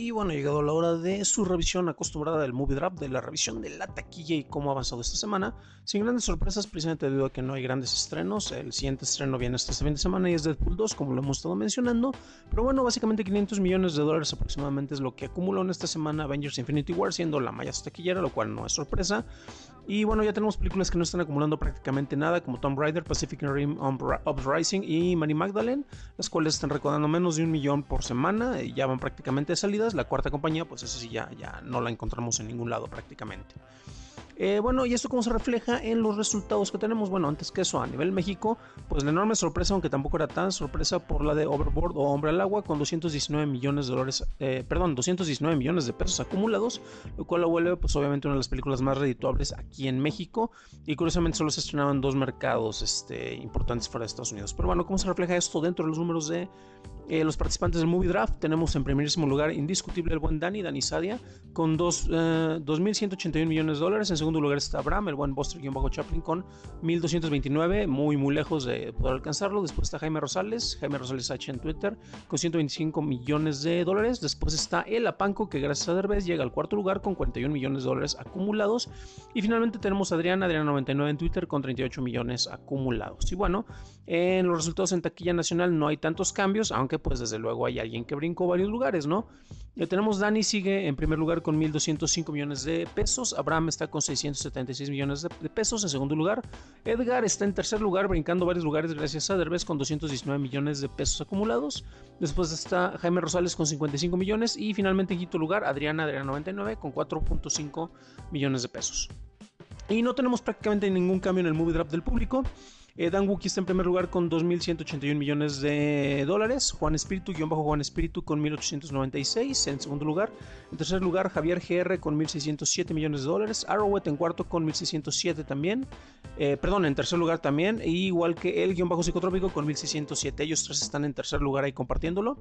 Y bueno, ha llegado la hora de su revisión acostumbrada del Movie Draft, de la revisión de la taquilla y cómo ha avanzado esta semana. Sin grandes sorpresas, precisamente debido a que no hay grandes estrenos. El siguiente estreno viene este fin de semana y es Deadpool 2, como lo hemos estado mencionando. Pero bueno, básicamente 500 millones de dólares aproximadamente es lo que acumuló en esta semana Avengers Infinity War, siendo la malla taquillera, lo cual no es sorpresa. Y bueno, ya tenemos películas que no están acumulando prácticamente nada, como Tomb Raider, Pacific Rim Uprising y Money Magdalene, las cuales están recaudando menos de un millón por semana, y ya van prácticamente La cuarta compañía, pues esa sí ya, ya no la encontramos en ningún lado prácticamente. Eh, bueno, y esto cómo se refleja en los resultados que tenemos. Bueno, antes que eso, a nivel México, pues la enorme sorpresa, aunque tampoco era tan sorpresa por la de Overboard o Hombre al Agua, con 219 millones de dólares, eh, perdón, 219 millones de pesos acumulados, lo cual lo vuelve, pues obviamente, una de las películas más redituables aquí en México. Y curiosamente solo se estrenaban en dos mercados este, importantes fuera de Estados Unidos. Pero bueno, ¿cómo se refleja esto dentro de los números de eh, los participantes del Movie Draft? Tenemos en primerísimo lugar, indiscutible, el buen Dani, Dani Sadia, con 2.181 millones de dólares. Lugar está Abraham, el buen Buster-Chaplin con 1229, muy muy lejos de poder alcanzarlo. Después está Jaime Rosales, Jaime Rosales H en Twitter con 125 millones de dólares. Después está El Apanco, que gracias a Derbez llega al cuarto lugar con 41 millones de dólares acumulados. Y finalmente tenemos a Adrián, Adrián99 en Twitter con 38 millones acumulados. Y bueno, en los resultados en taquilla nacional no hay tantos cambios, aunque pues desde luego hay alguien que brincó varios lugares, ¿no? Ya tenemos Dani sigue en primer lugar con 1205 millones de pesos, Abraham está con 676 millones de, pesos en segundo lugar, Edgar está en tercer lugar brincando varios lugares gracias a Derbez con 219 millones de pesos acumulados, después está Jaime Rosales con 55 millones y finalmente en quinto lugar Adriana Adriana 99 con 4.5 millones de pesos. Y no tenemos prácticamente ningún cambio en el movie draft del público. Eh, Dan Wookie está en primer lugar con 2.181 millones de dólares. Juan Espíritu, guion bajo Juan Espíritu con 1.896 en segundo lugar. En tercer lugar, Javier GR con 1.607 millones de dólares. Arrowet en cuarto con 1.607 también. Eh, perdón, en tercer lugar también. igual que el guion bajo psicotrópico con 1.607. Ellos tres están en tercer lugar ahí compartiéndolo.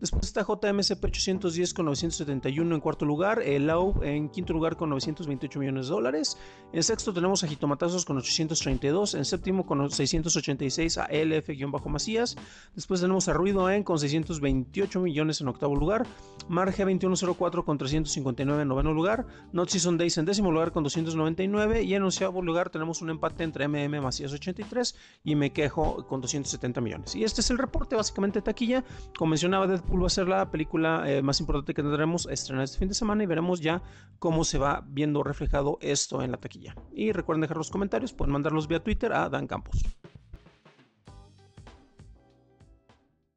Después está JMSP 810 con 971 en cuarto lugar. El Lau en quinto lugar con 928 millones de dólares. En sexto tenemos a Jitomatazos con 832. En séptimo con 686 a LF-Macías. Después tenemos a Ruido En con 628 millones en octavo lugar. Marge 2104 con 359 en noveno lugar. Not Season Days en décimo lugar con 299. Y en onceavo lugar tenemos un empate entre MM Macías 83 y Me Quejo con 270 millones. Y este es el reporte básicamente taquilla. Como mencionaba de va a ser la película eh, más importante que tendremos estrenar este fin de semana y veremos ya cómo se va viendo reflejado esto en la taquilla. Y recuerden dejar los comentarios, pueden mandarlos vía Twitter a Dan Campos.